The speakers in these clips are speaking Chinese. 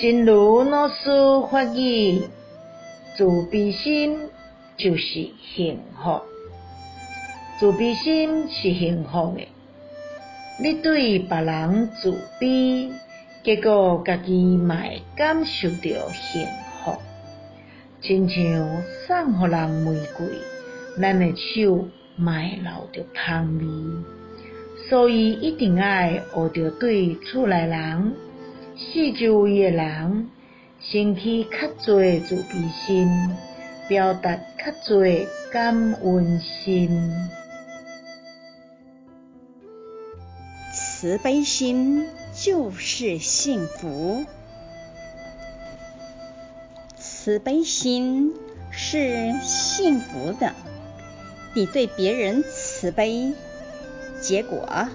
正如老师发语，自卑心就是幸福，自卑心是幸福的。你对别人自卑，结果家己嘛会感受到幸福，亲像送予人玫瑰，咱的手嘛会留着香味。所以一定爱学着对厝内人、四周围的人，升起较侪自卑心，表达较侪感恩心。慈悲心就是幸福，慈悲心是幸福的。你对别人慈悲，结果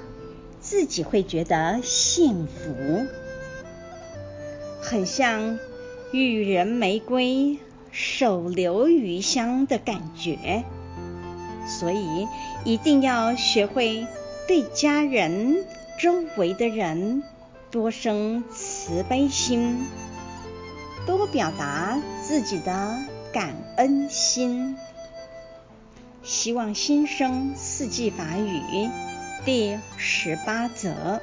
自己会觉得幸福，很像予人玫瑰，手留余香的感觉。所以一定要学会对家人。周围的人多生慈悲心，多表达自己的感恩心。希望新生四季法语第十八则。